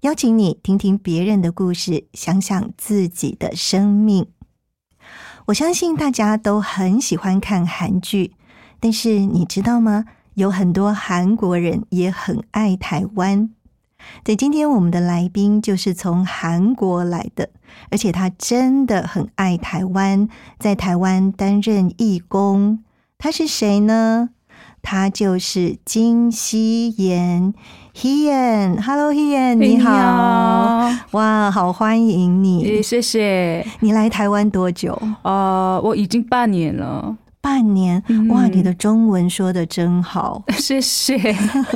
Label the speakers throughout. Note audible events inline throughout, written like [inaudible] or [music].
Speaker 1: 邀请你听听别人的故事，想想自己的生命。我相信大家都很喜欢看韩剧，但是你知道吗？有很多韩国人也很爱台湾。对，今天我们的来宾就是从韩国来的，而且他真的很爱台湾，在台湾担任义工。他是谁呢？他就是金希妍 Hian。Hello Hian，你好，哇，好欢迎你，
Speaker 2: 谢谢。
Speaker 1: 你来台湾多久？
Speaker 2: 呃，我已经半年了。
Speaker 1: 半年，哇，你的中文说的真好，[laughs]
Speaker 2: 谢谢，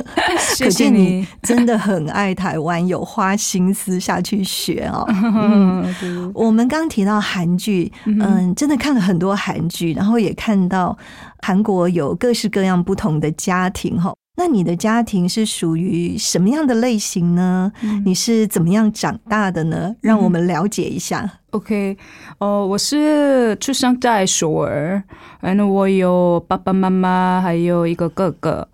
Speaker 2: [laughs]
Speaker 1: 可见你真的很爱台湾，有花心思下去学哦。[laughs] 嗯，我们刚提到韩剧，嗯，真的看了很多韩剧，然后也看到韩国有各式各样不同的家庭哈。那你的家庭是属于什么样的类型呢？你是怎么样长大的呢？让我们了解一下。
Speaker 2: OK，哦，我是出生在首尔，然后我有爸爸妈妈，还有一个哥哥。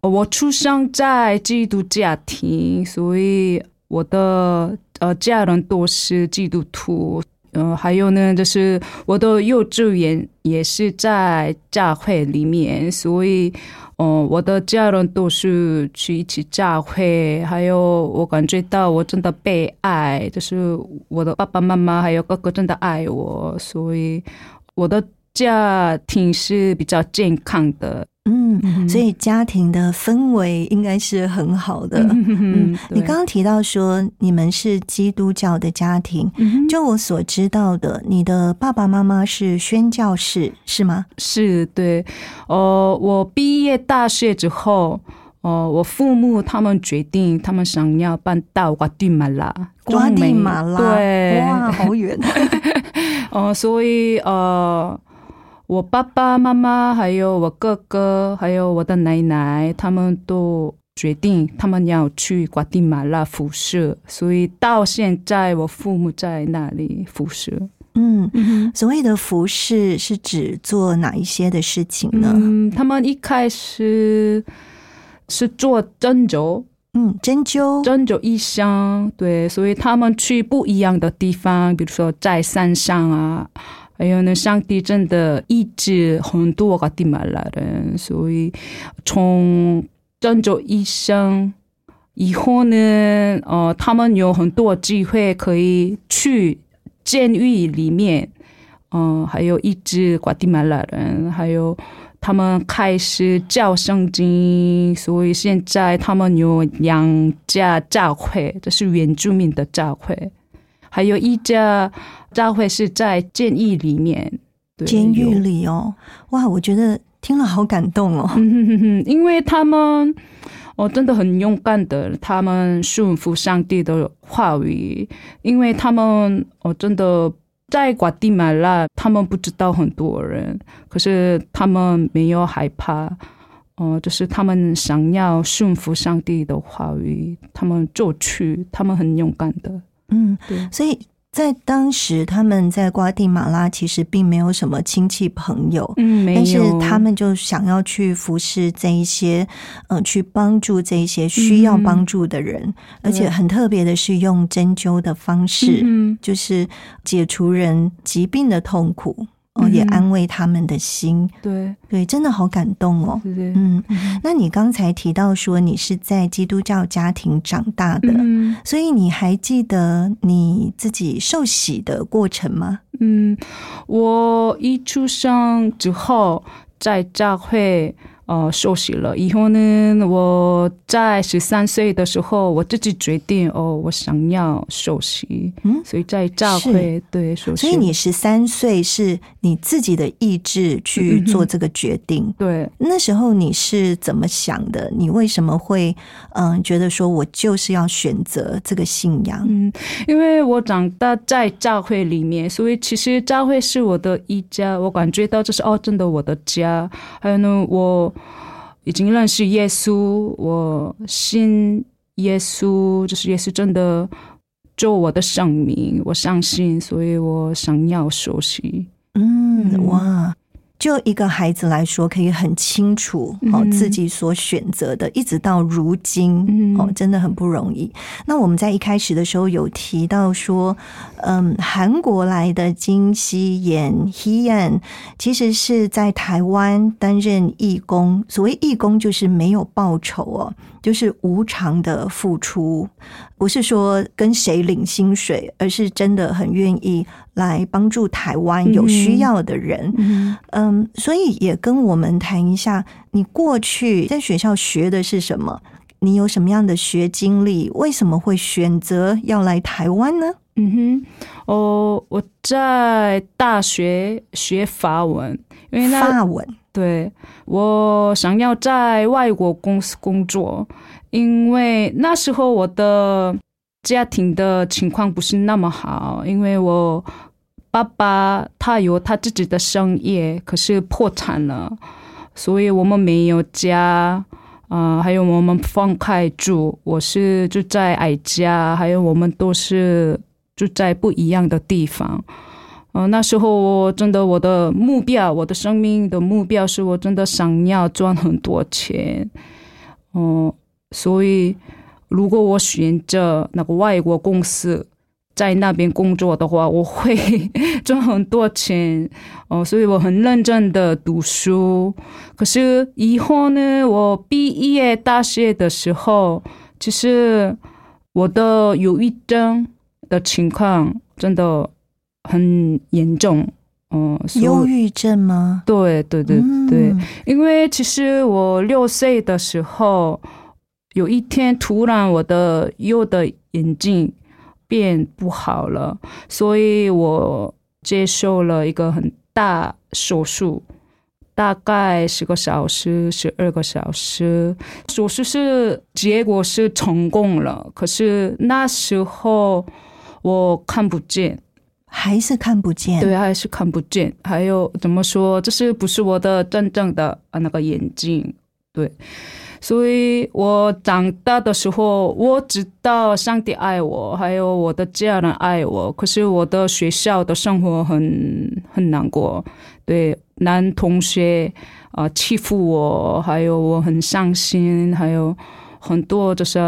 Speaker 2: 我出生在基督家庭，所以我的呃家人都是基督徒。嗯，还有呢，就是我的幼稚园也是在教会里面，所以。哦，我的家人都是去一起教会，还有我感觉到我真的被爱，就是我的爸爸妈妈还有哥哥真的爱我，所以我的家庭是比较健康的。
Speaker 1: 嗯，所以家庭的氛围应该是很好的。嗯，你刚刚提到说你们是基督教的家庭，就我所知道的，你的爸爸妈妈是宣教士，是吗？
Speaker 2: 是，对。哦，我毕业大学之后，哦，我父母他们决定，他们想要搬到瓜地马拉。
Speaker 1: 瓜地马拉，
Speaker 2: 对，
Speaker 1: 哇，好远。
Speaker 2: 哦，[laughs] 所以呃。我爸爸妈妈，还有我哥哥，还有我的奶奶，他们都决定他们要去瓜地马拉辐射，所以到现在我父母在那里辐射。
Speaker 1: 嗯，所谓的服饰是指做哪一些的事情呢？
Speaker 2: 嗯，他们一开始是做针灸，
Speaker 1: 嗯，针灸，
Speaker 2: 针灸医生，对，所以他们去不一样的地方，比如说在山上啊。还有呢，上帝真的医治很多个地马拉人，所以从郑州医生以后呢，呃，他们有很多机会可以去监狱里面，嗯，还有医治瓜地马拉人，还有他们开始教圣经，所以现在他们有两家教会，这是原住民的教会，还有一家。教会是在监狱里面，
Speaker 1: 监狱里哦，哇，我觉得听了好感动哦，[laughs]
Speaker 2: 因为他们哦真的很勇敢的，他们顺服上帝的话语，因为他们哦真的在瓜地马拉，他们不知道很多人，可是他们没有害怕，哦，就是他们想要顺服上帝的话语，他们就去，他们很勇敢的，
Speaker 1: 嗯，对，所以。在当时，他们在瓜地马拉其实并没有什么亲戚朋友，
Speaker 2: 嗯，
Speaker 1: 但是他们就想要去服侍这一些，嗯，去帮助这一些需要帮助的人，而且很特别的是用针灸的方式，嗯，就是解除人疾病的痛苦。哦，也
Speaker 2: 嗯
Speaker 1: 安慰他们的心。
Speaker 2: 对
Speaker 1: 对，真的好感动哦。嗯，那你刚才提到说你是在基督教家庭长大的，
Speaker 2: 嗯
Speaker 1: 所以你还记得你自己受洗的过程吗？
Speaker 2: 嗯，我一出生之后在教会呃休息了，以后呢，我在十三岁的时候，我自己决定哦，我想要休息，
Speaker 1: 嗯
Speaker 2: 所以在教会对休息，
Speaker 1: 所以你十三岁是你自己的意志去做这个决定。
Speaker 2: 对
Speaker 1: 那时候你是怎么想的？你为什么会嗯觉得说我就是要选择这个信仰？
Speaker 2: 嗯，因为我长大在教会里面，所以其实教会是我的一家，我感觉到这是哦，真的我的家。还有呢，我已经认识耶稣，我信耶稣，就是耶稣真的救我的生命，我相信，所以我想要学习。
Speaker 1: 嗯哇。就一个孩子来说，可以很清楚哦
Speaker 2: 嗯
Speaker 1: 自己所选择的，一直到如今
Speaker 2: 嗯
Speaker 1: 哦，真的很不容易。那我们在一开始的时候有提到说，嗯，韩国来的金熙妍 Hean 其实是在台湾担任义工。所谓义工，就是没有报酬哦，就是无偿的付出，不是说跟谁领薪水，而是真的很愿意来帮助台湾有需要的人。
Speaker 2: 嗯
Speaker 1: 嗯，所以也跟我们谈一下，你过去在学校学的是什么？你有什么样的学经历？为什么会选择要来台湾呢？
Speaker 2: 嗯哼，哦，我在大学学法文，因为那
Speaker 1: 法文，
Speaker 2: 对我想要在外国公司工作，因为那时候我的家庭的情况不是那么好，因为我爸爸他有他自己的生意，可是破产了，所以我们没有家。啊、还有我们分开住，我是住在矮家，还有我们都是住在不一样的地方。呃，那时候我真的我的目标，我的生命的目标是我真的想要赚很多钱，哦、所以如果我选择那个外国公司在那边工作的话，我会 [laughs] 赚很多钱，哦、所以我很认真的读书。可是以后呢，我毕业大学的时候，其实我的忧郁症的情况真的很严重，嗯、
Speaker 1: 忧郁症吗？
Speaker 2: 对对对
Speaker 1: 嗯
Speaker 2: 对，因为其实我六岁的时候，有一天突然我的右的眼睛变不好了，所以我接受了一个很大手术，大概十个小时、十二个小时。手术是结果是成功了，可是那时候我看不见。
Speaker 1: 还是看不见？
Speaker 2: 对，还是看不见。还有怎么说，这是不是我的真正的啊那个眼睛？对，所以我长大的时候，我知道上帝爱我，还有我的家人爱我。可是我的学校的生活很很难过，对男同学啊、欺负我，还有我很伤心，还有很多就是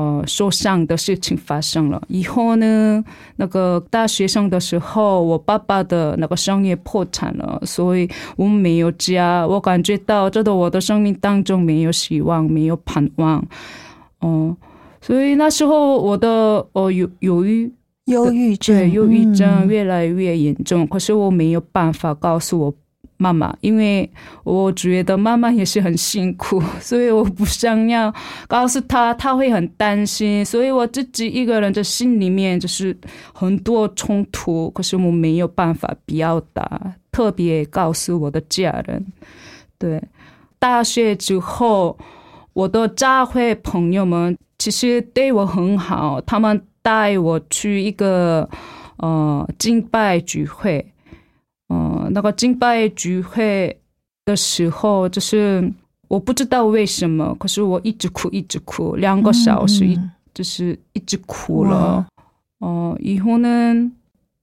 Speaker 2: 呃受伤的事情发生了。以后呢，那个大学生的时候，我爸爸的那个商业破产了，所以我们没有家。我感觉到这个我的生命当中没有希望，没有盼望。哦、所以那时候我的呃有忧郁
Speaker 1: 忧郁症，
Speaker 2: 对，忧郁症
Speaker 1: 嗯
Speaker 2: 越来越严重，可是我没有办法告诉我妈妈，因为我觉得妈妈也是很辛苦，[laughs] 所以我不想要告诉她，她会很担心，所以我自己一个人在心里面就是很多冲突，可是我没有办法表达，特别告诉我的家人。对，大学之后，我的教会朋友们其实对我很好，他们带我去一个呃敬拜聚会，呃，那个敬拜聚会的时候，就是我不知道为什么，可是我一直哭，一直哭，两个小时一、
Speaker 1: 嗯
Speaker 2: 就是一直哭了。哦、以后呢，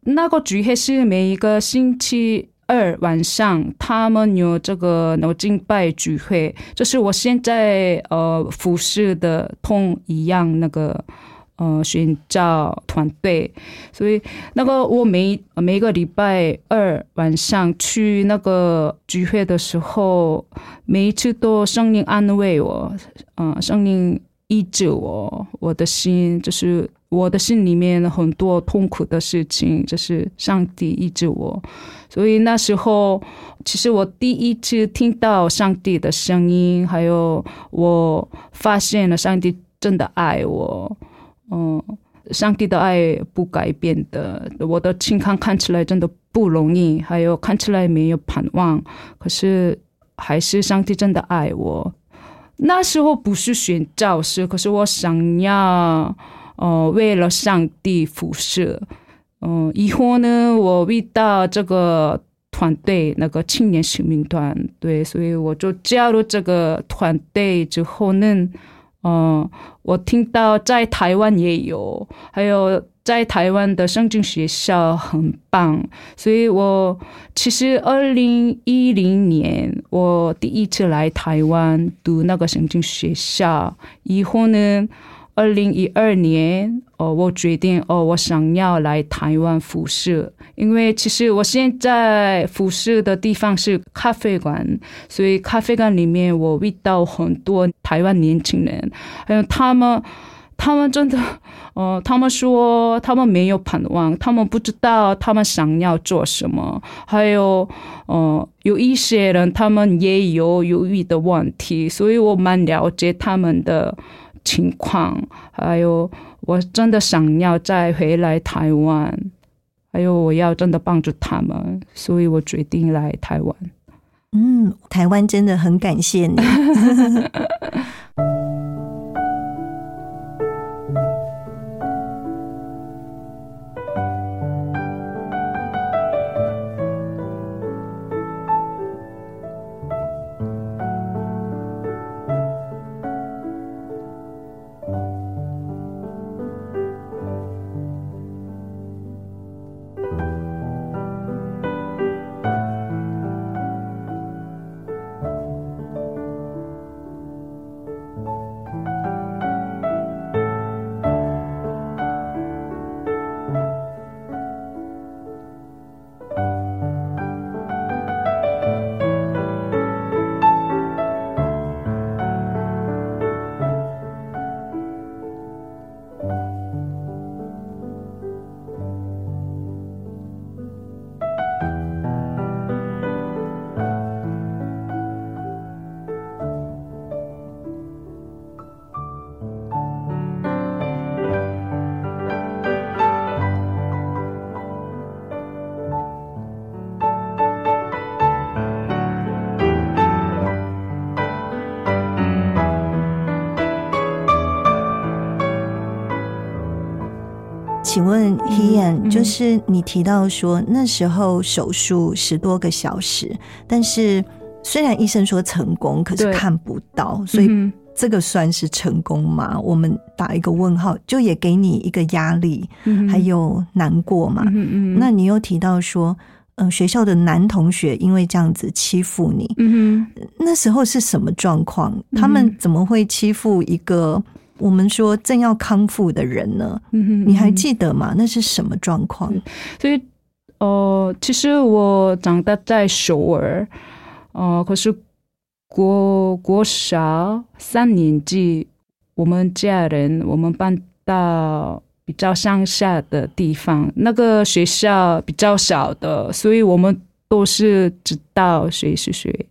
Speaker 2: 那个聚会是每一个星期二晚上，他们有这个那个敬拜聚会，就是我现在呃服饰的同一样那个呃寻找团队，所以那个我每每个礼拜二晚上去那个聚会的时候，每一次都声音安慰我，嗯、声音医治我，我的心就是我的心里面很多痛苦的事情，就是上帝医治我。所以那时候，其实我第一次听到上帝的声音，还有我发现了上帝真的爱我。嗯，上帝的爱不改变的，我的情况看起来真的不容易，还有看起来没有盼望，可是还是上帝真的爱我。那时候不是选教师，可是我想要，呃，为了上帝服侍。嗯、以后呢，我遇到这个团队，那个青年使命团队，所以我就加入这个团队之后呢，嗯、我听到在台湾也有，还有在台湾的圣经学校很棒，所以我其实二零一零年我第一次来台湾读那个圣经学校，以后呢，二零一二年哦，我决定哦，我想要来台湾服侍，因为其实我现在服侍的地方是咖啡馆，所以咖啡馆里面我遇到很多台湾年轻人，还有他们，他们真的，呃，[laughs] 他们说他们没有盼望，他们不知道他们想要做什么，还有，呃，有一些人他们也有犹豫的问题，所以我蛮了解他们的情况，还有我真的想要再回来台湾，还有我要真的帮助他们，所以我决定来台湾。
Speaker 1: 嗯，台湾真的很感谢你。[laughs] 请问 Hian，、
Speaker 2: 嗯
Speaker 1: 就是你提到说那时候手术十多个小时，但是虽然医生说成功，可是看不到，所以
Speaker 2: 嗯
Speaker 1: 这个算是成功吗？我们打一个问号，就也给你一个压力，
Speaker 2: 嗯
Speaker 1: 还有难过嘛。
Speaker 2: 嗯嗯
Speaker 1: 那你又提到说，嗯、学校的男同学因为这样子欺负你，
Speaker 2: 嗯
Speaker 1: 那时候是什么状况？
Speaker 2: 嗯
Speaker 1: 他们怎么会欺负一个我们说正要康复的人呢？
Speaker 2: 嗯
Speaker 1: 你还记得吗？那是什么状况？
Speaker 2: 所以，呃，其实我长大在首尔，呃，可是国国小三年级，我们家人我们搬到比较乡下的地方，那个学校比较小的，所以我们都是知道谁是谁。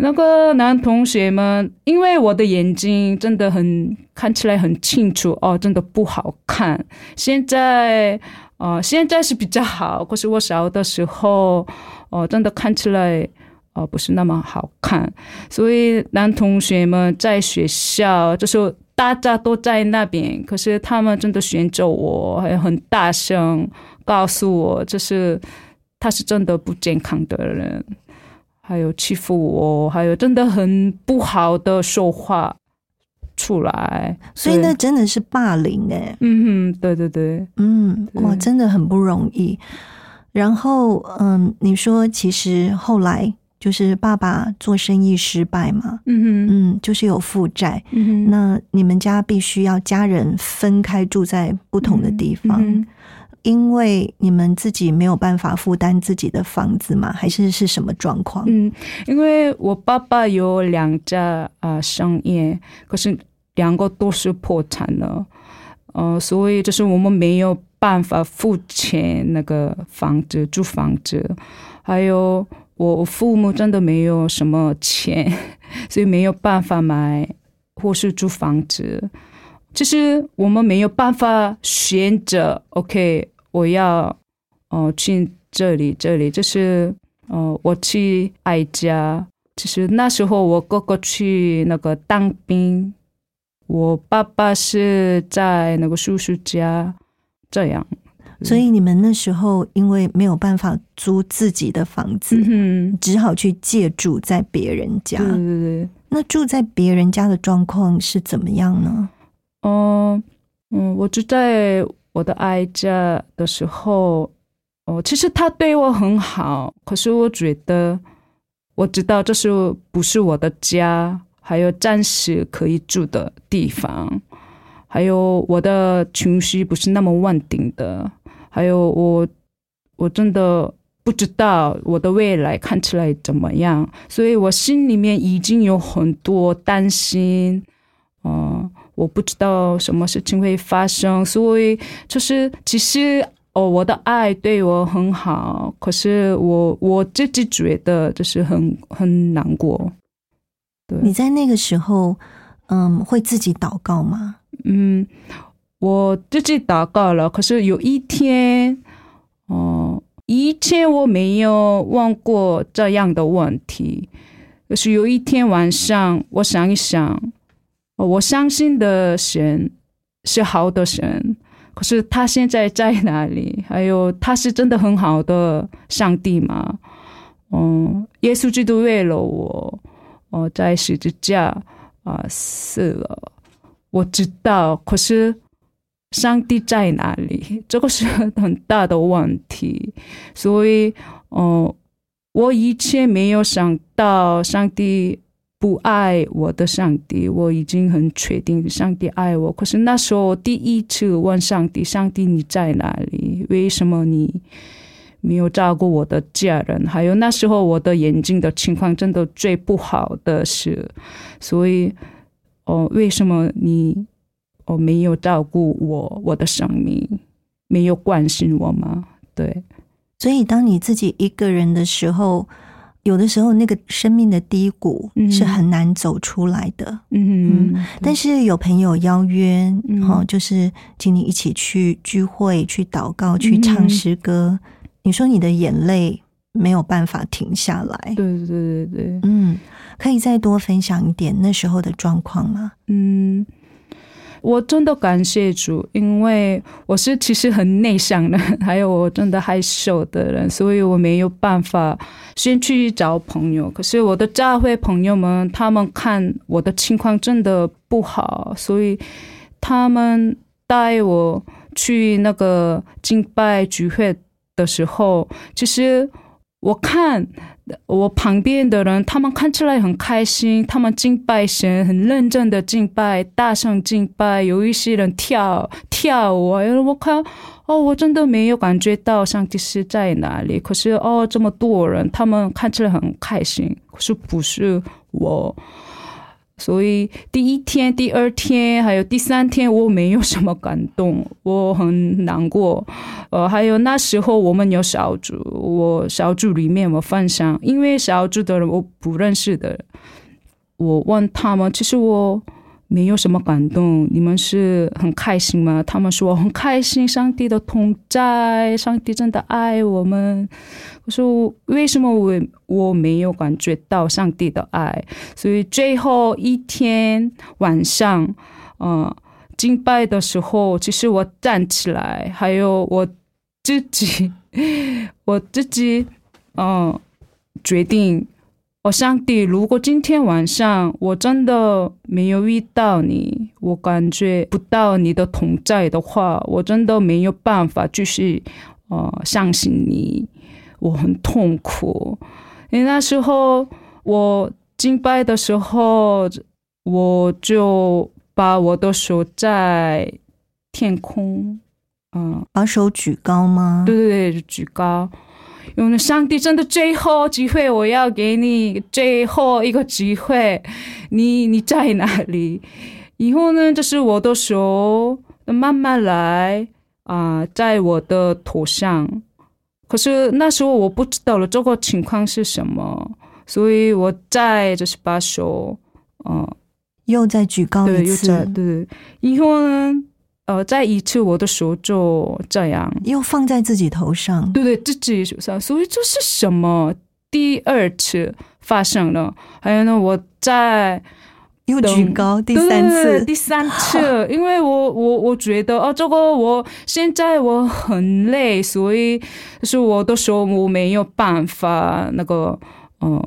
Speaker 2: 那个男同学们，因为我的眼睛真的很看起来很清楚哦，真的不好看。现在呃，现在是比较好，可是我小的时候，哦、真的看起来呃不是那么好看，所以男同学们在学校就是大家都在那边，可是他们真的选择我，还很大声告诉我，就是他是真的不健康的人，还有欺负我，还有真的很不好的说话出来，
Speaker 1: 所以那真的是霸凌哎、
Speaker 2: 嗯哼，对对对，
Speaker 1: 嗯，
Speaker 2: 对。
Speaker 1: 哇，真的很不容易。然后，嗯，你说其实后来就是爸爸做生意失败嘛，
Speaker 2: 嗯哼，
Speaker 1: 嗯，就是有负债，
Speaker 2: 嗯哼，
Speaker 1: 那你们家必须要家人分开住在不同的地方，
Speaker 2: 嗯
Speaker 1: 因为你们自己没有办法负担自己的房子吗？还是是什么状况？
Speaker 2: 嗯，因为我爸爸有两家啊、商业，可是两个都是破产了，呃，所以就是我们没有办法付钱那个房子租房子，还有我父母真的没有什么钱，[laughs] 所以没有办法买或是租房子。其实我们没有办法选择，OK，我要哦、去这里这里，就是哦、我去爱家。其实那时候我哥哥去那个当兵，我爸爸是在那个叔叔家，这样。
Speaker 1: 所以你们那时候因为没有办法租自己的房子，
Speaker 2: 嗯
Speaker 1: 只好去借住在别人家。
Speaker 2: 对对对。
Speaker 1: 那住在别人家的状况是怎么样呢？
Speaker 2: 嗯，嗯，我住在我的爱家的时候，哦，其实他对我很好，可是我觉得，我知道这是不是我的家，还有暂时可以住的地方，还有我的情绪不是那么稳定的，还有我，我真的不知道我的未来看起来怎么样，所以我心里面已经有很多担心，嗯、我不知道什么事情会发生，所以就是其实哦，我的爱对我很好，可是我我自己觉得就是很很难过。对，
Speaker 1: 你在那个时候，嗯，会自己祷告吗？
Speaker 2: 嗯，我自己祷告了，可是有一天，哦、以前我没有问过这样的问题，可是有一天晚上，我想一想，哦我相信的神是好的神，可是他现在在哪里？还有他是真的很好的上帝吗？嗯，耶稣基督为了我，哦，在十字架啊、死了。我知道，可是上帝在哪里？这个是很大的问题。所以，哦、我以前没有想到上帝不爱我的上帝，我已经很确定上帝爱我。可是那时候我第一次问上帝：“上帝你在哪里？为什么你没有照顾我的家人？还有那时候我的眼睛的情况真的最不好的是，所以。”哦，为什么你哦没有照顾我我的生命，没有关心我吗？对，
Speaker 1: 所以，当你自己一个人的时候，有的时候那个生命的低谷
Speaker 2: 嗯
Speaker 1: 是很难走出来的。
Speaker 2: 嗯，
Speaker 1: 但是有朋友邀约，
Speaker 2: 嗯
Speaker 1: 哦，就是请你一起去聚会、去祷告、去唱
Speaker 2: 嗯
Speaker 1: 诗歌。你说你的眼泪没有办法停下来，
Speaker 2: 对对对对，
Speaker 1: 嗯，可以再多分享一点那时候的状况吗？
Speaker 2: 嗯，我真的感谢主，因为我是其实很内向的，还有我真的害羞的人，所以我没有办法先去找朋友。可是我的教会朋友们，他们看我的情况真的不好，所以他们带我去那个敬拜聚会的时候，其实我看我旁边的人，他们看起来很开心，他们敬拜神，很认真的敬拜，大声敬拜，有一些人跳跳舞，哎我看哦，我真的没有感觉到上帝是在哪里。可是哦，这么多人，他们看起来很开心，可是不是我。所以第一天、第二天还有第三天，我没有什么感动，我很难过。呃，还有那时候我们有小组，我小组里面我分享，因为小组的人我不认识的，我问他们，其实我没有什么感动，你们是很开心吗？他们说很开心，上帝的同在，上帝真的爱我们。我说为什么我我没有感觉到上帝的爱？所以最后一天晚上，嗯、敬拜的时候，其实我站起来，还有我自己，[laughs] 我自己，嗯、决定，哦，上帝，如果今天晚上我真的没有遇到你，我感觉不到你的同在的话，我真的没有办法继续，呃，相信你，我很痛苦。因为那时候我敬拜的时候，我就把我的手在天空，嗯，
Speaker 1: 把手举高吗？
Speaker 2: 对对对，举高。因为上帝真的最后机会，我要给你最后一个机会，你你在哪里？以后呢，就是我的手慢慢来啊、在我的头上。可是那时候我不知道了这个情况是什么，所以我再就是把手，呃，
Speaker 1: 又再举高
Speaker 2: 对，又
Speaker 1: 一次，
Speaker 2: 在对，以后呢，呃，再一次我的手就这样，
Speaker 1: 又放在自己头上。
Speaker 2: 对对，自己手上，所以这是什么？第二次发生了，还有呢，我在
Speaker 1: 又举高第三次，
Speaker 2: 第三次，因为我我我觉得哦，这个我现在我很累，所以就是我的手我没有办法那个嗯。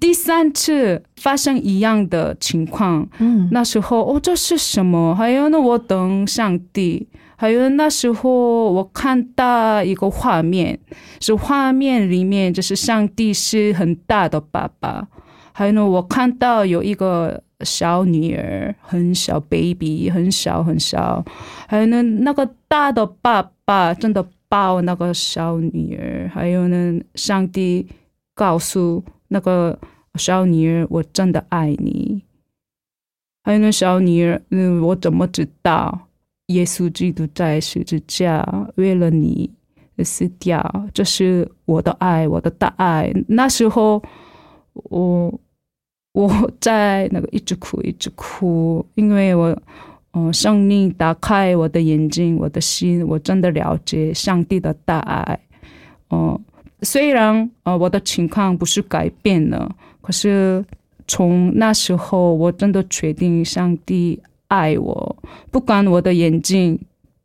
Speaker 2: 第三次发生一样的情况，
Speaker 1: 嗯，
Speaker 2: 那时候哦，这是什么？还有呢，我等上帝。还有那时候我看到一个画面，是画面里面就是上帝是很大的爸爸，还有呢，我看到有一个小女儿，很小 baby，很小很小，还有呢，那个大的爸爸真的抱那个小女儿，还有呢，上帝告诉那个小女儿，我真的爱你。还有那小女儿，嗯，我怎么知道耶稣基督在十字架为了你死掉？这是我的爱，我的大爱。那时候，我我在那个一直哭，一直哭，因为我，嗯、生命打开我的眼睛，我的心，我真的了解上帝的大爱。嗯、虽然呃我的情况不是改变了，可是从那时候我真的确定上帝爱我，不管我的眼睛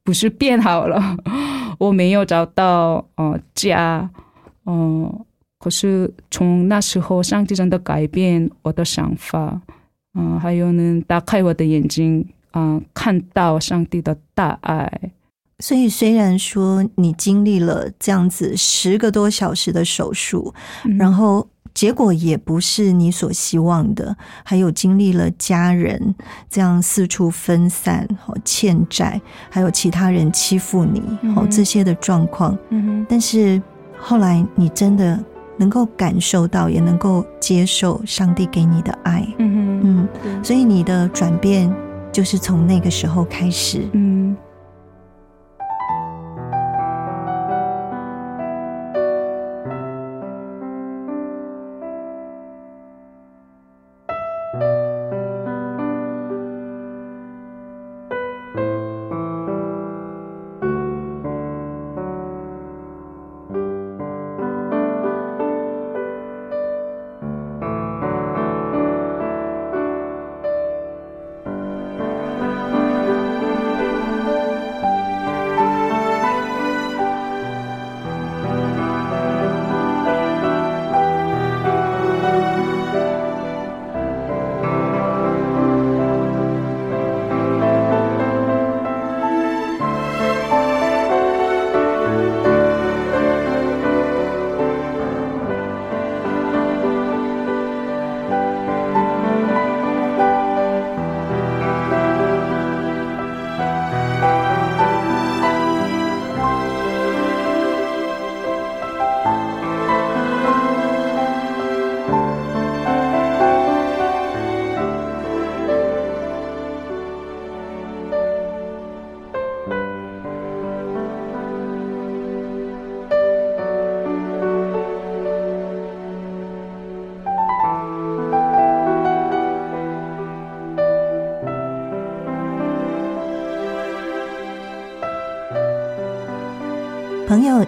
Speaker 2: 不是变好了，[laughs] 我没有找到呃家，嗯、可是从那时候上帝真的改变我的想法，嗯、还有呢打开我的眼睛，啊、看到上帝的大爱，
Speaker 1: 所以虽然说你经历了这样子十个多小时的手术，
Speaker 2: 嗯。
Speaker 1: 然后结果也不是你所希望的，还有经历了家人这样四处分散、哦欠债，还有其他人欺负你，哦
Speaker 2: 嗯
Speaker 1: 这些的状况，
Speaker 2: 嗯
Speaker 1: 但是后来你真的能够感受到，也能够接受上帝给你的爱，
Speaker 2: 嗯
Speaker 1: 所以你的转变就是从那个时候开始。
Speaker 2: 嗯。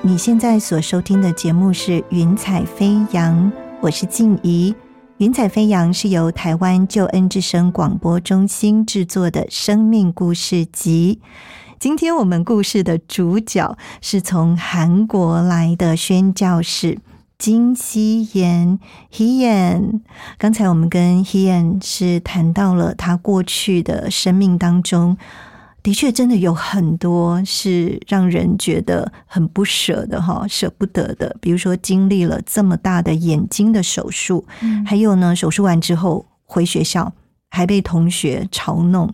Speaker 1: 你现在所收听的节目是《云彩飞扬》，我是静怡。《云彩飞扬》是由台湾救恩之声广播中心制作的生命故事集。今天我们故事的主角是从韩国来的宣教士金希妍 Hian。刚才我们跟 Hian 是谈到了他过去的生命当中。的确，真的有很多是让人觉得很不舍的哈，舍不得的。比如说，经历了这么大的眼睛的手术，还有呢，手术完之后回学校还被同学嘲弄。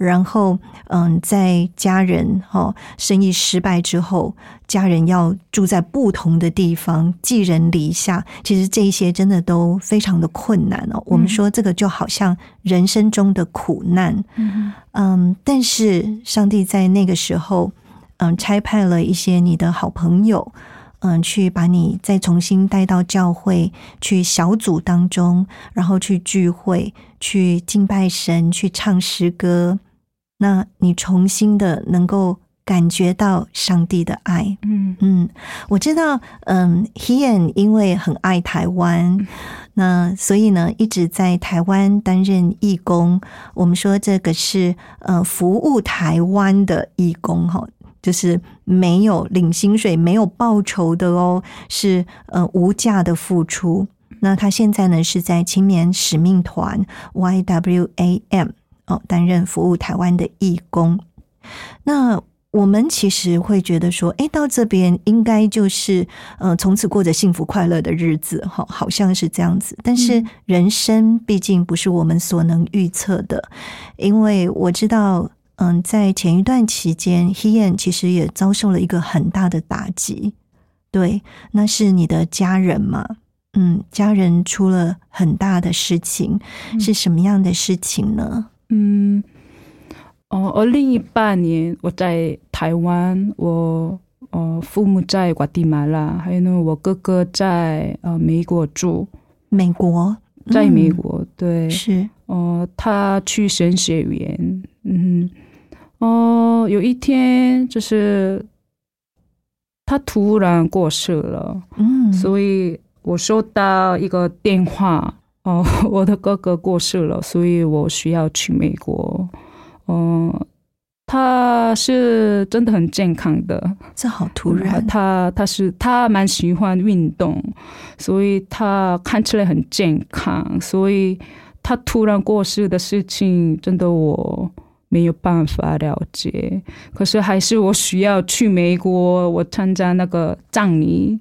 Speaker 1: 然后，嗯，在家人哈生意失败之后，家人要住在不同的地方，寄人篱下。其实这些真的都非常的困难哦。我们说这个就好像人生中的苦难，嗯，但是上帝在那个时候，嗯，差派了一些你的好朋友，嗯，去把你再重新带到教会去小组当中，然后去聚会，去敬拜神，去唱诗歌。那你重新的能够感觉到上帝的爱，嗯嗯，我知道，嗯，Hean 因为很爱台湾，那所以呢一直在台湾担任义工。我们说这个是呃服务台湾的义工哈，就是没有领薪水、没有报酬的哦，是呃无价的付出。那他现在呢是在青年使命团 YWAM。哦，担任服务台湾的义工，那我们其实会觉得说，哎，到这边应该就是，呃，从此过着幸福快乐的日子，哈，好像是这样子。但是人生毕竟不是我们所能预测的，因为我知道，嗯，在前一段期间，Hean 其实也遭受了一个很大的打击。对，那是你的家人嘛？嗯，家人出了很大的事情，是什么样的事情呢？嗯，
Speaker 2: 哦，二零一八年我在台湾，我呃父母在瓜地马拉，还有呢我哥哥在呃美国住。
Speaker 1: 美国，
Speaker 2: 在美国，对，
Speaker 1: 是
Speaker 2: 哦，他去神学院，嗯，哦，有一天就是他突然过世了，嗯，所以我收到一个电话。哦，[laughs] 我的哥哥过世了，所以我需要去美国。嗯，他是真的很健康的，
Speaker 1: 这好突然。
Speaker 2: 他他是他蛮喜欢运动，所以他看起来很健康。所以他突然过世的事情，真的我没有办法了解。可是还是我需要去美国，我参加那个葬礼。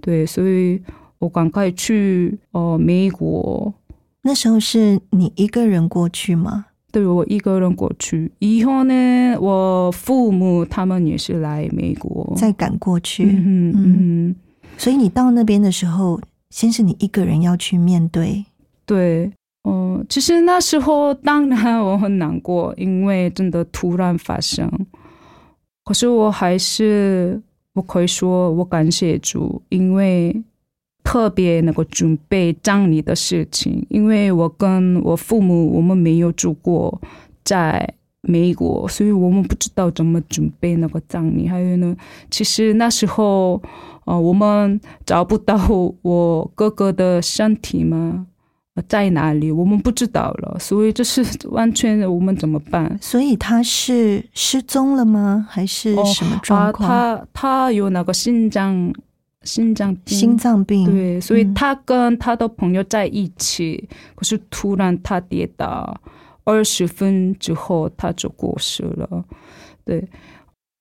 Speaker 2: 对，所以。我赶快去哦，美国。
Speaker 1: 那时候是你一个人过去吗？
Speaker 2: 对，我一个人过去。以后呢，我父母他们也是来美国，
Speaker 1: 再赶过去。嗯嗯。所以你到那边的时候，先是你一个人要去面对。
Speaker 2: 对，哦，其实那时候当然我很难过，因为真的突然发生。可是我还是我可以说我感谢主，因为。特别那个准备葬礼的事情，因为我跟我父母我们没有住过在美国，所以我们不知道怎么准备那个葬礼。还有呢，其实那时候，呃，我们找不到我哥哥的身体吗？在哪里？我们不知道了。所以这是完全我们怎么办？[laughs]
Speaker 1: 所以他是失踪了吗？还是什么状况？
Speaker 2: 他他有那个心脏。心脏病，
Speaker 1: 心脏病，
Speaker 2: 对，所以他跟他的朋友在一起，可是突然他跌倒，二十分之后他就过世了。对，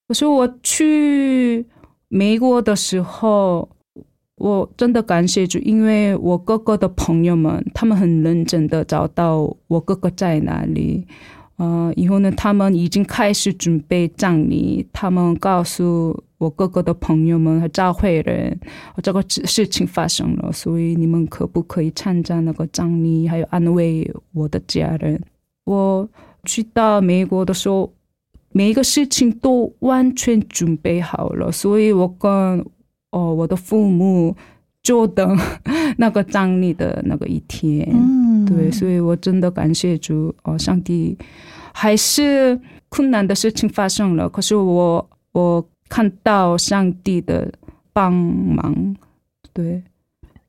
Speaker 2: 可是我去美国的时候，我真的感谢主，因为我哥哥的朋友们，他们很认真的找到我哥哥在哪里。呃，以后呢，他们已经开始准备葬礼。他们告诉我哥哥的朋友们和教会人，这个事情发生了，所以你们可不可以参加那个葬礼，还有安慰我的家人？我去到美国的时候，每一个事情都完全准备好了，所以我跟哦我的父母就等那个葬礼的那个一天。对，所以我真的感谢主哦，上帝还是困难的事情发生了，可是我我看到上帝的帮忙，对，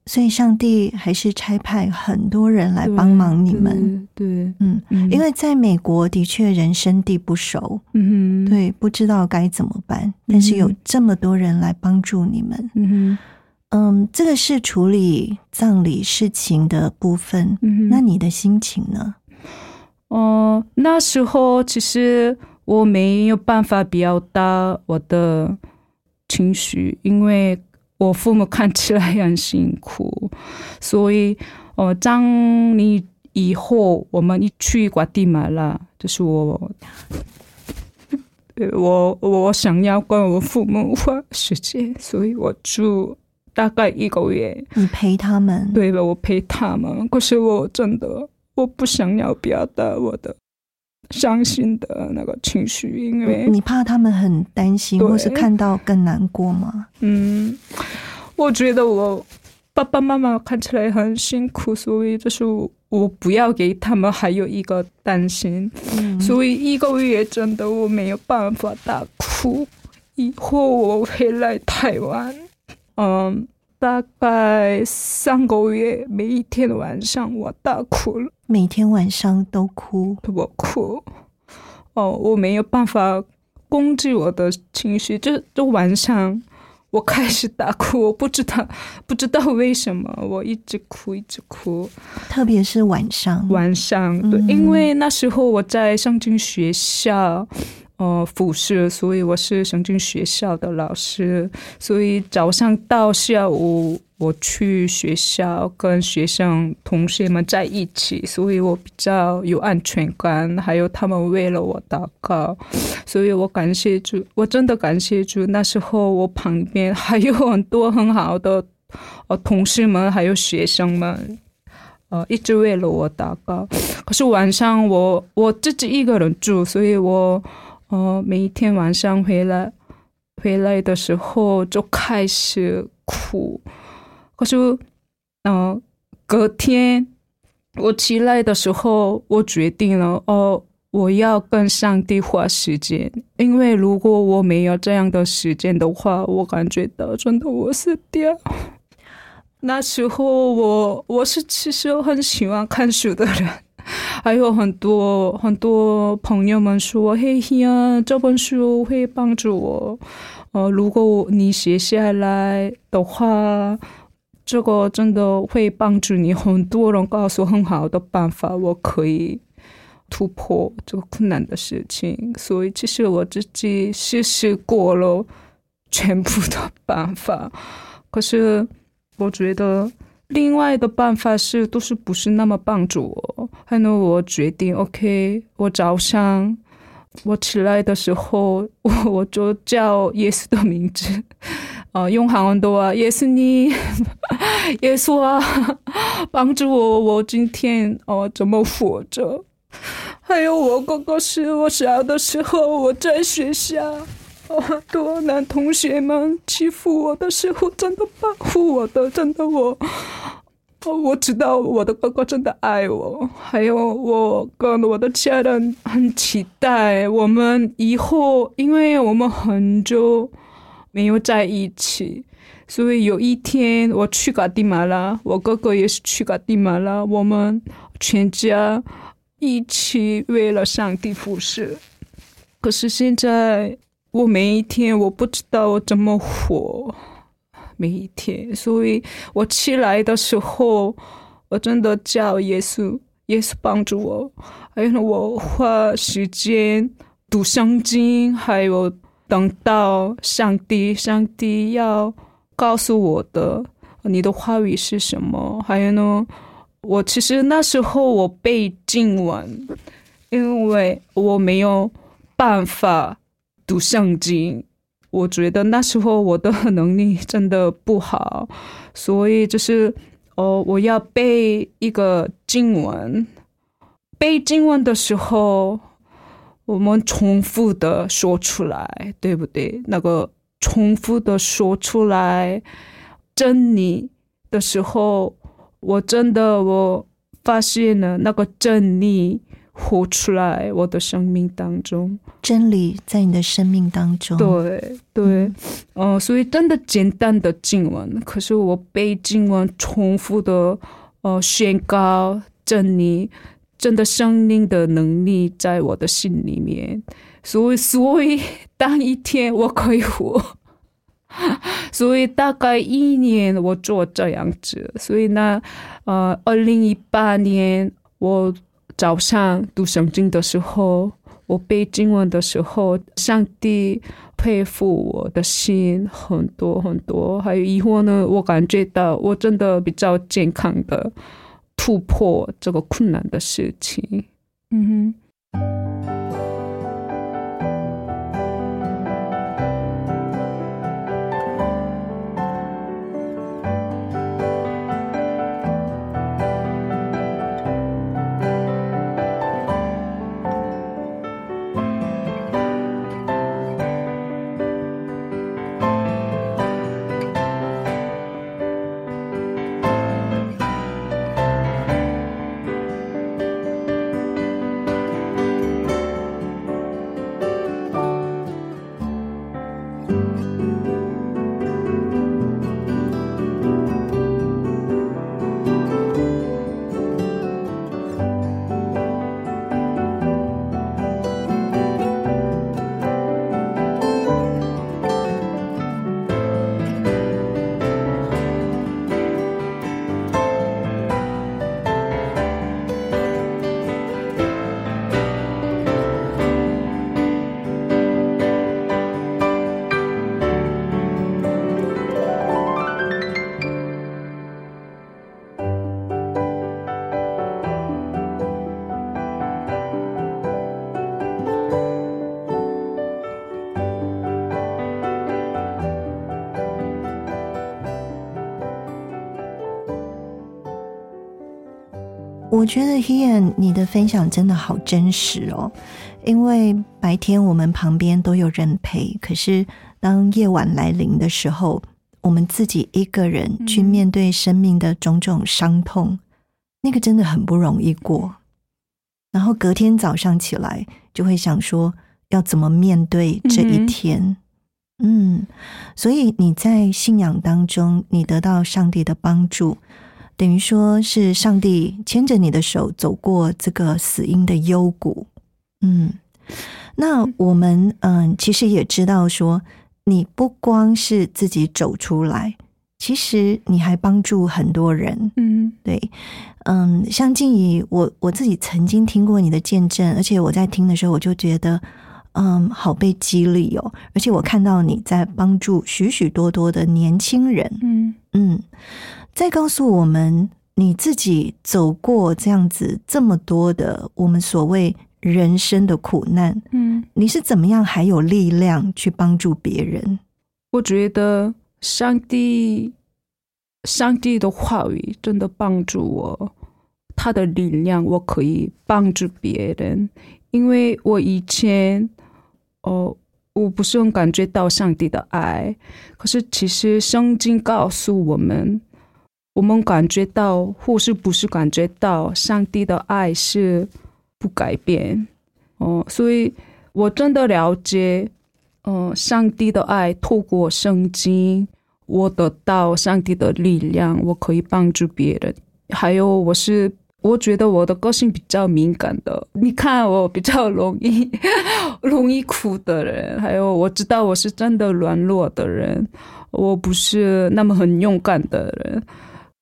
Speaker 1: 所以上帝还是差派很多人来帮忙你们，
Speaker 2: 对，
Speaker 1: 嗯，因为在美国的确人生地不熟，嗯，对，不知道该怎么办，但是有这么多人来帮助你们，嗯哼。嗯，这个是处理葬礼事情的部分。那你的心情呢？
Speaker 2: 哦，那时候其实我没有办法表达我的情绪，因为我父母看起来很辛苦，所以，哦，当你以后我们一去瓜地马拉，就是我，我我想要跟我父母花时间，所以我住大概一个月。
Speaker 1: 你陪他们？
Speaker 2: 对了，我陪他们。可是我真的我不想要表达我的伤心的那个情绪，因为
Speaker 1: 你怕他们很担心，或是看到更难过吗？
Speaker 2: 嗯，我觉得我爸爸妈妈看起来很辛苦，所以就是我不要给他们还有一个担心。所以一个月真的我没有办法大哭。以后我回来台湾，嗯，大概三个月，每一天晚上我大哭了。
Speaker 1: 每天晚上都哭，
Speaker 2: 我哭。哦，我没有办法控制我的情绪，就就晚上。我开始大哭，我不知道，[laughs] 不知道为什么，我一直哭，一直哭。
Speaker 1: 特别是晚上，
Speaker 2: 晚上对，因为那时候我在上进学校，呃，复试，所以我是上进学校的老师，所以早上到下午。我去学校跟学生同学们在一起，所以我比较有安全感。还有他们为了我祷告，所以我感谢主，我真的感谢主。那时候我旁边还有很多很好的呃同事们，还有学生们，呃，一直为了我祷告。可是晚上我我自己一个人住，所以我呃每一天晚上回来回来的时候就开始哭。可是，嗯，隔天我起来的时候，我决定了哦，我要跟上帝花时间，因为如果我没有这样的时间的话，我感觉到真的我死掉。[laughs] 那时候我我是其实很喜欢看书的人，[laughs] 还有很多很多朋友们说：“嘿呀，这本书会帮助我。呃，如果你写下来的话。”这个真的会帮助你。很多人告诉很好的办法，我可以突破这个困难的事情。所以，其实我自己试试过了全部的办法，可是我觉得另外的办法是都是不是那么帮助我。还有，我决定，OK，我早上我起来的时候，我我就叫耶稣的名字。[laughs] 啊，用韩文多啊，耶稣你，[laughs] 耶稣啊，[laughs] 帮助我，我今天哦怎么活着？还有我哥哥是我小的时候我在学校，哦，多男同学们欺负我的时候，真的保护我的，真的我，哦，我知道我的哥哥真的爱我，还有我跟我的家人很期待我们以后，因为我们很久。没有在一起，所以有一天我去嘎地马拉，我哥哥也是去嘎地马拉，我们全家一起为了上帝服侍。可是现在我每一天我不知道我怎么活，每一天，所以我起来的时候，我真的叫耶稣，耶稣帮助我，还有我花时间读圣经，还有。等到上帝，上帝要告诉我的，你的话语是什么？还有呢，我其实那时候我背经文，因为我没有办法读圣经，我觉得那时候我的能力真的不好，所以就是哦，我要背一个经文，背经文的时候。我们重复的说出来，对不对？那个重复的说出来真理的时候，我真的我发现了那个真理活出来我的生命当中，
Speaker 1: 真理在你的生命当中。
Speaker 2: 对对，嗯，所以真的简单的经文，可是我背经文重复的呃宣告真理。真的生命的能力在我的心里面，所以所以当一天我可以活，[laughs] 所以大概一年我做这样子，所以呢，呃，二零一八年我早上读圣经的时候，我背经文的时候，上帝佩服我的心很多很多。还有疑惑呢，我感觉到我真的比较健康的突破这个困难的事情。嗯哼。
Speaker 1: 我觉得 Hian 你的分享真的好真实哦，因为白天我们旁边都有人陪，可是当夜晚来临的时候，我们自己一个人去面对生命的种种伤痛，那个真的很不容易过。然后隔天早上起来，就会想说要怎么面对这一天。嗯，所以你在信仰当中，你得到上帝的帮助。等于说是上帝牵着你的手走过这个死因的幽谷，嗯，那我们嗯其实也知道说，你不光是自己走出来，其实你还帮助很多人，
Speaker 2: 嗯，
Speaker 1: 对，嗯，像静怡，我我自己曾经听过你的见证，而且我在听的时候，我就觉得，嗯，好被激励哦，而且我看到你在帮助许许多多的年轻人，
Speaker 2: 嗯。
Speaker 1: 嗯。再告诉我们，你自己走过这样子这么多的我们所谓人生的苦难，
Speaker 2: 嗯，
Speaker 1: 你是怎么样还有力量去帮助别人？
Speaker 2: 我觉得上帝，上帝的话语真的帮助我，他的力量我可以帮助别人，因为我以前哦，我不是很感觉到上帝的爱，可是其实圣经告诉我们。我们感觉到，或是不是感觉到，上帝的爱是不改变哦，所以我真的了解，嗯，上帝的爱透过圣经，我得到上帝的力量，我可以帮助别人。还有，我是我觉得我的个性比较敏感的，你看我比较容易 [laughs] 容易哭的人，还有我知道我是真的软弱的人，我不是那么很勇敢的人。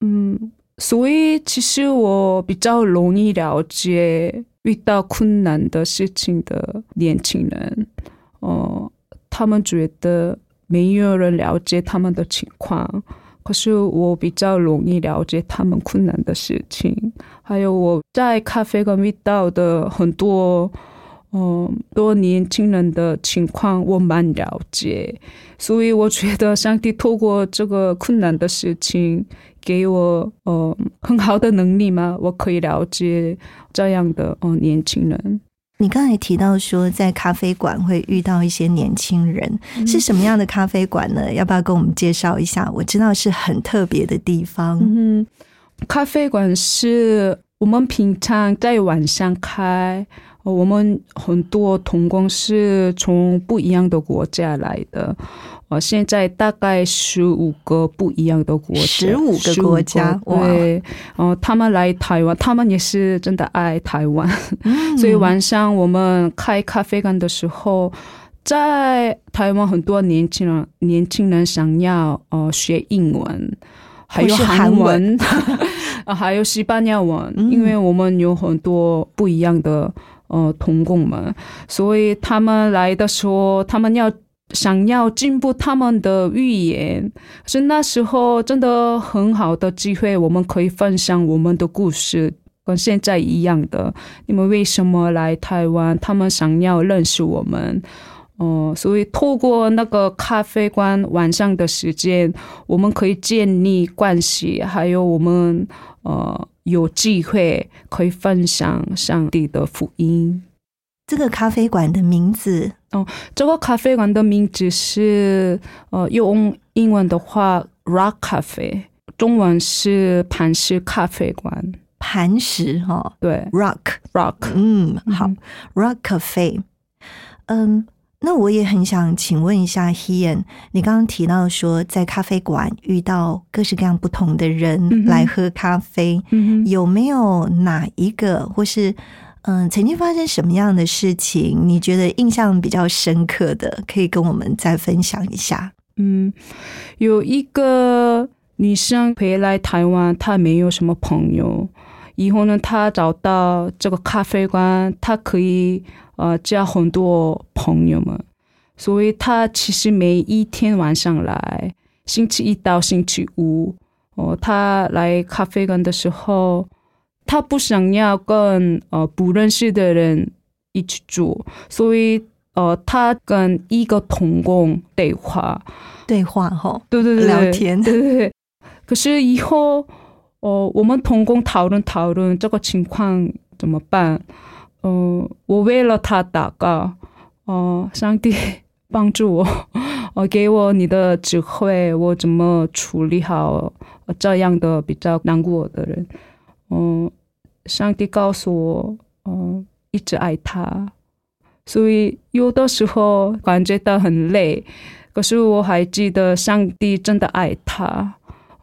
Speaker 2: 嗯，所以其实我比较容易了解遇到困难的事情的年轻人，哦，他们觉得没有人了解他们的情况，可是我比较容易了解他们困难的事情。还有我在咖啡馆遇到的很多，嗯，多年轻人的情况，我蛮了解，所以我觉得上帝透过这个困难的事情。给我呃很好的能力吗？我可以了解这样的哦年轻人。
Speaker 1: 你刚才提到说在咖啡馆会遇到一些年轻人，是什么样的咖啡馆呢？要不要跟我们介绍一下？我知道是很特别的地方。
Speaker 2: 嗯，咖啡馆是我们平常在晚上开，我们很多同工是从不一样的国家来的。哦，现在大概十五个不一样的国家，
Speaker 1: 十五个国家，
Speaker 2: 对，哦，他们来台湾，他们也是真的爱台湾，[laughs] 所以晚上我们开咖啡馆的时候，在台湾很多年轻人，年轻人想要呃学英文，还有韩文，[laughs] 啊，还有西班牙文，因为我们有很多不一样的。呃童工们，所以他们来的时候，他们要想要进步他们的语言，是那时候真的很好的机会，我们可以分享我们的故事。跟现在一样的，你们为什么来台湾？他们想要认识我们，哦、所以透过那个咖啡馆晚上的时间，我们可以建立关系，还有我们呃有机会可以分享上帝的福音。
Speaker 1: 这个咖啡馆的名字哦
Speaker 2: 这个咖啡馆的名字是呃用英文的话 Rock Cafe，中文是磐石咖啡馆。
Speaker 1: 磐石哈、哦、
Speaker 2: 对。Rock，，Rock，
Speaker 1: 嗯，好
Speaker 2: 嗯
Speaker 1: ，Rock Cafe，嗯。那我也很想请问一下 Hian，你刚刚提到说在咖啡馆遇到各式各样不同的人来喝咖啡，
Speaker 2: 嗯
Speaker 1: 有没有哪一个或是嗯曾经发生什么样的事情，你觉得印象比较深刻的，可以跟我们再分享一下？
Speaker 2: 嗯，有一个女生回来台湾，她没有什么朋友。以后呢，她找到这个咖啡馆，她可以呃交很多朋友们。所以她其实每一天晚上来，星期一到星期五，哦，她来咖啡馆的时候，她不想要跟呃不认识的人一起住，所以呃，他跟一个童工对话。
Speaker 1: 对话哈，
Speaker 2: 对对对，
Speaker 1: 聊天
Speaker 2: 对对对。可是以后，哦，我们同工讨论讨论这个情况怎么办？嗯、我为了他祷告，哦、上帝 [laughs] 帮助我，哦，给我你的智慧，我怎么处理好呃这样的比较难过的人？嗯、上帝告诉我，嗯、一直爱他，所以有的时候感觉到很累。可是我还记得上帝真的爱他。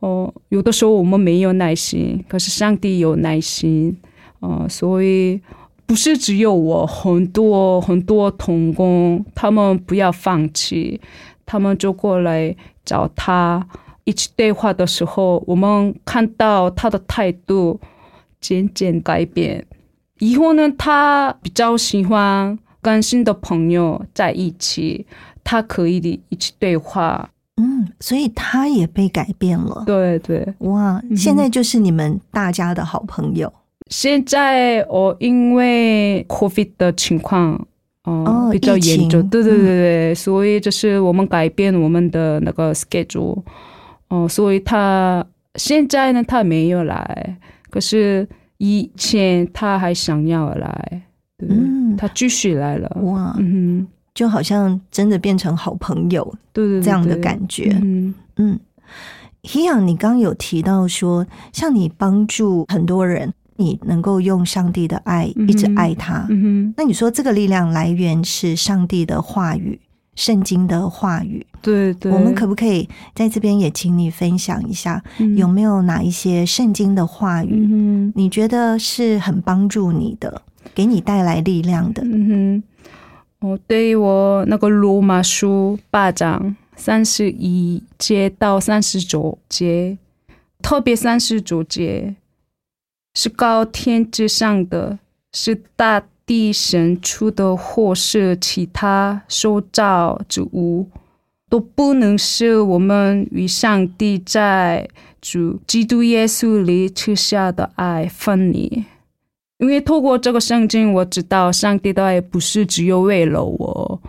Speaker 2: 哦，有的时候我们没有耐心，可是上帝有耐心。呃，所以不是只有我，很多很多童工，他们不要放弃，他们就过来找他一起对话的时候，我们看到他的态度渐渐改变。以后呢，他比较喜欢跟新的朋友在一起，他可以一起对话。
Speaker 1: 嗯，所以他也被改变了。
Speaker 2: 对对，
Speaker 1: 哇，现在就是你们大家的好朋友
Speaker 2: 现在我，因为 COVID 的情况，哦、
Speaker 1: 哦
Speaker 2: 比较严重，对对
Speaker 1: 嗯
Speaker 2: 对对，所以就是我们改变我们的那个 schedule，哦、所以他现在呢，他没有来，可是以前他还想要来，对，
Speaker 1: 嗯。
Speaker 2: 他继续来了，
Speaker 1: 哇，
Speaker 2: 嗯哼，
Speaker 1: 就好像真的变成好朋友
Speaker 2: 对对对，
Speaker 1: 这样的感觉。
Speaker 2: 嗯
Speaker 1: 嗯 h i a n 你刚刚有提到说，像你帮助很多人，你能够用上帝的爱一直爱他。
Speaker 2: 嗯哼，
Speaker 1: 那你说这个力量来源是上帝的话语，圣经的话语。
Speaker 2: 对对，
Speaker 1: 我们可不可以在这边也请你分享一下，
Speaker 2: 嗯
Speaker 1: 有没有哪一些圣经的话语，
Speaker 2: 嗯。
Speaker 1: 你觉得是很帮助你的，给你带来力量的？
Speaker 2: 嗯哼，哦，对于我那个罗马书八章三十一节到三十九节，特别三十九节是高天之上的，是大地神出的，或是其他受造之物，都不能使我们与上帝在主基督耶稣里赐下的爱分离。因为透过这个圣经，我知道上帝的爱不是只有为了我，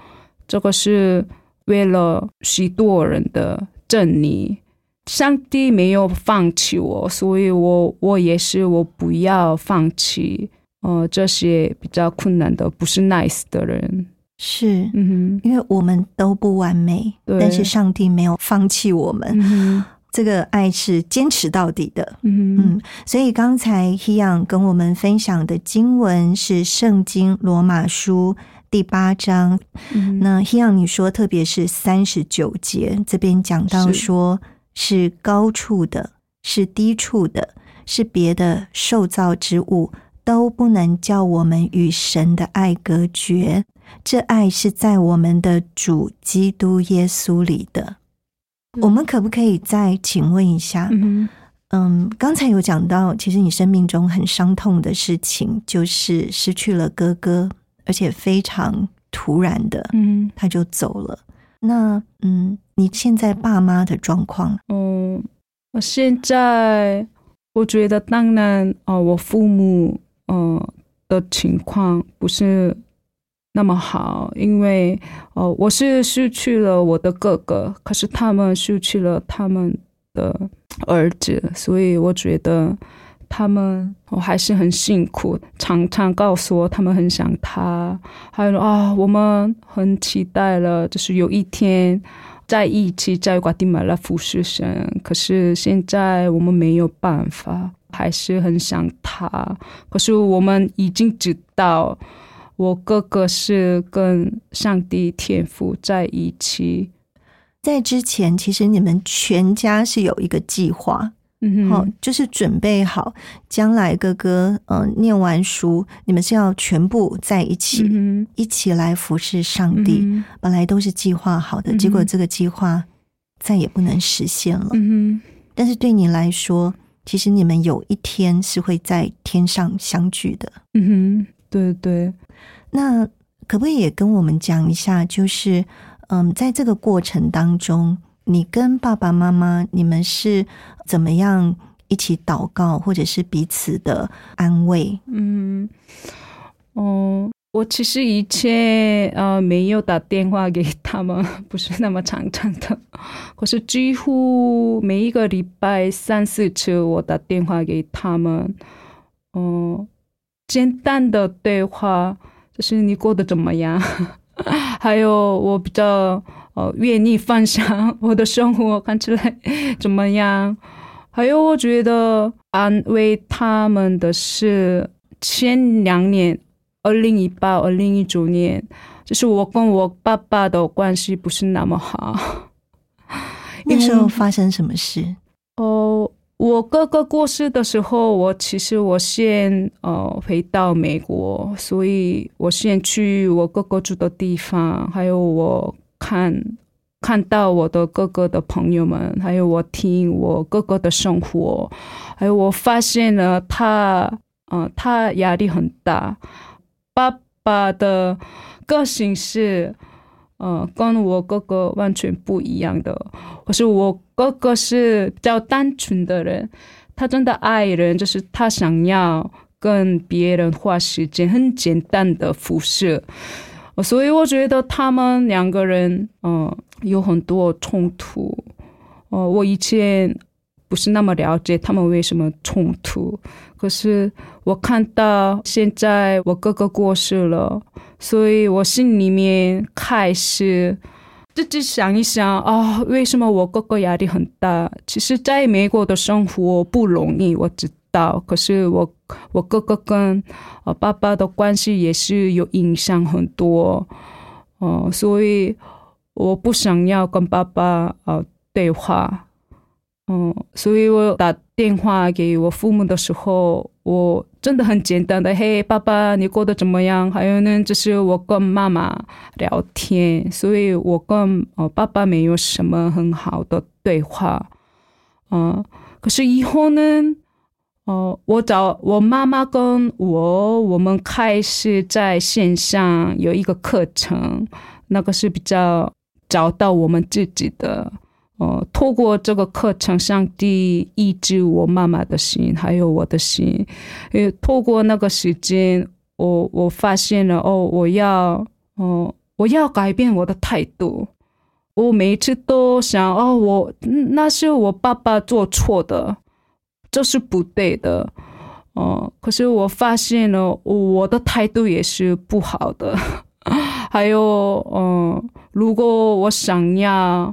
Speaker 2: 这个是为了许多人的真理。上帝没有放弃我，所以我我也是我不要放弃。呃，这些比较困难的，不是 nice 的人。
Speaker 1: 是。
Speaker 2: 嗯
Speaker 1: 因为我们都不完美，
Speaker 2: 对。
Speaker 1: 但是上帝没有放弃我们，这个爱是坚持到底的。
Speaker 2: 嗯
Speaker 1: 所以刚才 Hian 跟我们分享的经文是《圣经罗马书》第八章。
Speaker 2: 嗯，
Speaker 1: 那 Hian 你说，特别是三十九节这边讲到
Speaker 2: 是。
Speaker 1: 说，是高处的，是低处的，是别的受造之物，都不能叫我们与神的爱隔绝。这爱是在我们的主基督耶稣里的。我们可不可以再请问一下？
Speaker 2: 嗯哼，
Speaker 1: 嗯，刚才有讲到，其实你生命中很伤痛的事情，就是失去了哥哥，而且非常突然的，
Speaker 2: 嗯
Speaker 1: 他就走了。那嗯，你现在爸妈的状况，
Speaker 2: 嗯，我现在我觉得，当然，哦，我父母，呃的情况不是那么好，因为，呃，我是失去了我的哥哥，可是他们失去了他们的儿子，所以我觉得他们我还是很辛苦，常常告诉我他们很想他，还有啊，我们很期待了，就是有一天。在一起在瓜地马拉服侍神，可是现在我们没有办法，还是很想他。可是我们已经知道，我哥哥是跟上帝天父在一起。
Speaker 1: 在之前，其实你们全家是有一个计划，
Speaker 2: 嗯哼，
Speaker 1: 就是准备好将来哥哥嗯、呃念完书，你们是要全部在一起，
Speaker 2: 嗯
Speaker 1: 一起来服侍上，帝。
Speaker 2: 嗯
Speaker 1: 本来都是计划好的，
Speaker 2: 嗯
Speaker 1: 结果这个计划再也不能实现了。
Speaker 2: 哼，
Speaker 1: 但是对你来说，其实你们有一天是会在天上相聚的。
Speaker 2: 嗯哼，对对，
Speaker 1: 那可不可以也跟我们讲一下，就是嗯，在这个过程当中，你跟爸爸妈妈你们是怎么样一起祷告，或者是彼此的安慰？
Speaker 2: 嗯，哦，我其实以前呃没有打电话给他们，不是那么常常的，可是几乎每一个礼拜三四次我打电话给他们，嗯、简单的对话，就是你过得怎么样？[laughs] 还有我比较呃愿意分享我的生活看起来怎么样？还有我觉得安慰他们的是前两年，二零一八、二零一九年，就是我跟我爸爸的关系不是那么好。
Speaker 1: 那时候发生什么事？
Speaker 2: 哦，我哥哥过世的时候，我其实我先呃回到美国，所以我先去我哥哥住的地方，还有我看看到我的哥哥的朋友们，还有我听我哥哥的生活，还有我发现了他，嗯、他压力很大，爸爸的个性是。呃，跟我哥哥完全不一样的。可是我哥哥是比较单纯的人，他真的爱人，就是他想要跟别人花时间，很简单的服饰。所以我觉得他们两个人，嗯、有很多冲突。呃，我以前不是那么了解他们为什么冲突，可是我看到现在我哥哥过世了，所以我心里面开始自己想一想啊、为什么我哥哥压力很大？其实在美国的生活不容易，我知道。可是我我哥哥跟呃爸爸的关系也是有影响很多，哦、所以我不想要跟爸爸呃对话。嗯，所以我打电话给我父母的时候，我真的很简单的，嘿，爸爸，你过得怎么样？还有呢，就是我跟妈妈聊天，所以我跟呃爸爸没有什么很好的对话。嗯，可是以后呢，哦、我找我妈妈跟我，我们开始在线上有一个课程，那个是比较找到我们自己的。呃，透过这个课程，上帝医治我妈妈的心，还有我的心。呃，透过那个时间，我我发现了哦，我要哦，我要改变我的态度。我每次都想哦，我那是我爸爸做错的，这是不对的。哦、可是我发现了我的态度也是不好的。[laughs] 还有，嗯、如果我想要。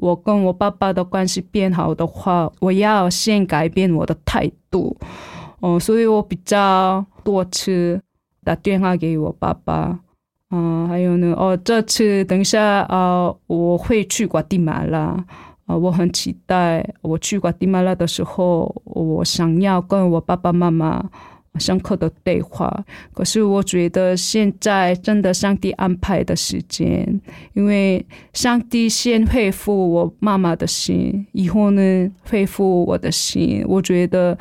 Speaker 2: 我跟我爸爸的关系变好的话，我要先改变我的态度。哦、所以我比较多次打电话给我爸爸。嗯、还有呢，哦，这次等一下啊、我会去瓜地马拉。啊、我很期待我去瓜地马拉的时候，我想要跟我爸爸妈妈深刻的对话。可是我觉得现在真的上帝安排的时间，因为上帝先恢复我妈妈的心，以后呢恢复我的心。我觉得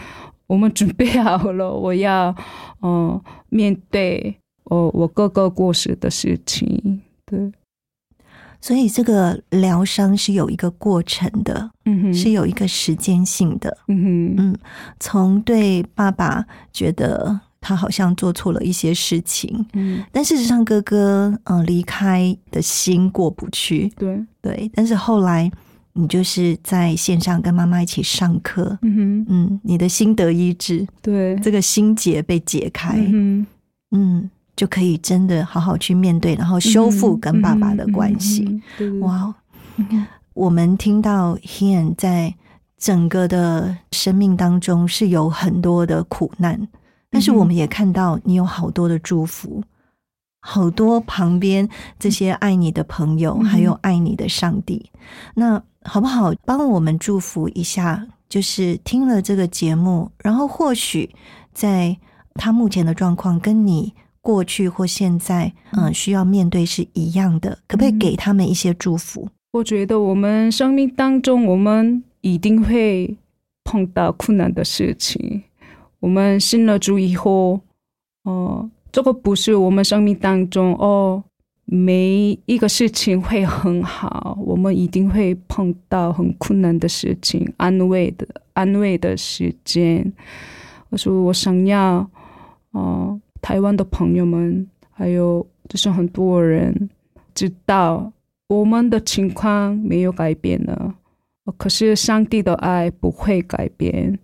Speaker 2: 我们准备好了，我要嗯面对哦我哥哥过世的事情。对，
Speaker 1: 所以这个疗伤是有一个过程的，
Speaker 2: 嗯哼，
Speaker 1: 是有一个时间性的。
Speaker 2: 嗯哼，
Speaker 1: 嗯，从对爸爸觉得他好像做错了一些事情，
Speaker 2: 嗯，
Speaker 1: 但事实上哥哥嗯、呃离开的心过不去，
Speaker 2: 对，
Speaker 1: 对。但是后来你就是在线上跟妈妈一起上课，
Speaker 2: 嗯哼，
Speaker 1: 嗯，你的心得医治，
Speaker 2: 对，
Speaker 1: 这个心结被解开，
Speaker 2: 嗯哼。
Speaker 1: 嗯，就可以真的好好去面对，然后修复跟爸爸的关系。哇我们听到 Hian 在整个的生命当中是有很多的苦难，但是我们也看到你有好多的祝福，好多旁边这些爱你的朋友，
Speaker 2: 嗯
Speaker 1: 还有爱你的上帝。那好不好帮我们祝福一下？就是听了这个节目，然后或许在他目前的状况跟你。过去或现在，嗯，需要面对是一样的，可不可以
Speaker 2: 嗯
Speaker 1: 给他们一些祝福？
Speaker 2: 我觉得我们生命当中，我们一定会碰到困难的事情。我们信了主以后，哦、这个不是我们生命当中哦，每一个事情会很好，我们一定会碰到很困难的事情，安慰的安慰的时间。我说我想要，哦、台湾的朋友们，还有就是很多人知道我们的情况没有改变了，可是上帝的爱不会改变。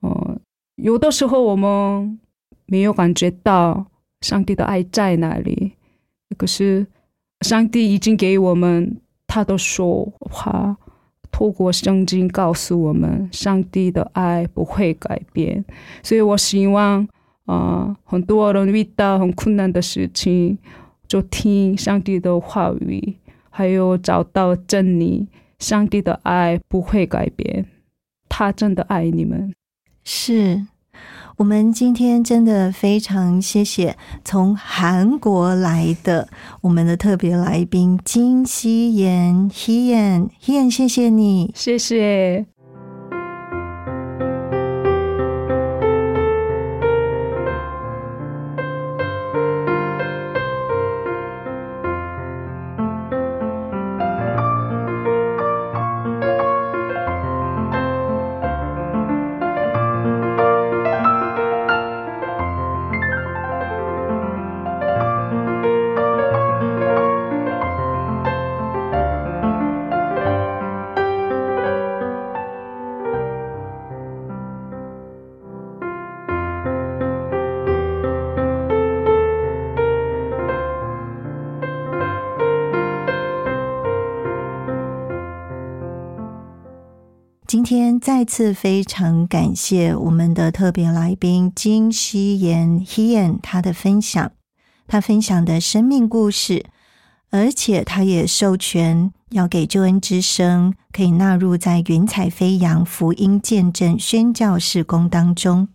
Speaker 2: 呃，有的时候我们没有感觉到上帝的爱在哪里，可是上帝已经给我们他的说话，透过圣经告诉我们，上帝的爱不会改变。所以我希望，啊、很多人遇到很困难的事情，就听上帝的话语，还有找到真理。上帝的爱不会改变，他真的爱你们。
Speaker 1: 是我们今天真的非常谢谢从韩国来的我们的特别来宾金希妍 Hian Hian，谢谢你。
Speaker 2: 谢谢。
Speaker 1: 再次非常感谢我们的特别来宾金希妍 Hian 他的分享，他分享的生命故事，而且他也授权要给救恩之声可以纳入在云彩飞扬福音见证宣教事工当中。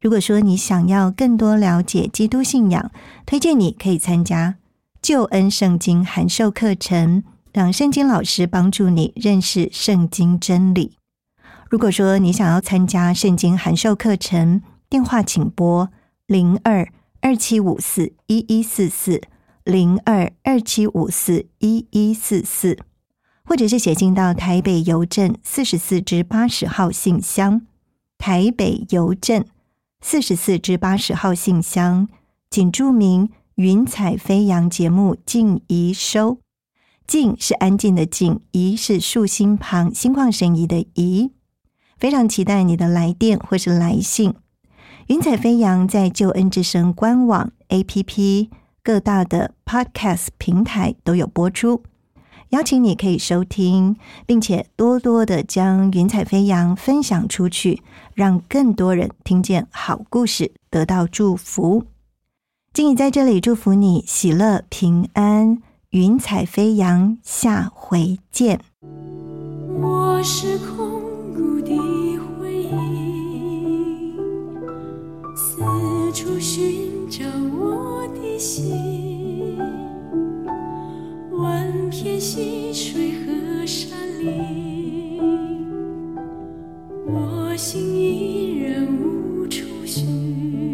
Speaker 1: 如果说你想要更多了解基督信仰，推荐你可以参加救恩圣经函授课程，让圣经老师帮助你认识圣经真理。如果说你想要参加圣经函授课程，电话请拨零二二七五四一一四四零二二七五四一一四四，或者是写信到台北邮政四十四至八十号信箱，台北邮政四十四至八十号信箱，请注明“云彩飞扬”节目静怡收。静是安静的静，怡是竖心旁心旷神怡的怡。非常期待你的来电或是来信。云彩飞扬在救恩之声官网、APP、各大的 Podcast 平台都有播出，邀请你可以收听，并且多多的将云彩飞扬分享出去，让更多人听见好故事，得到祝福。静怡在这里祝福你喜乐平安，云彩飞扬，下回见。
Speaker 3: 我是空处寻找我的心。万片溪水和山林，我心依然无处
Speaker 4: 寻。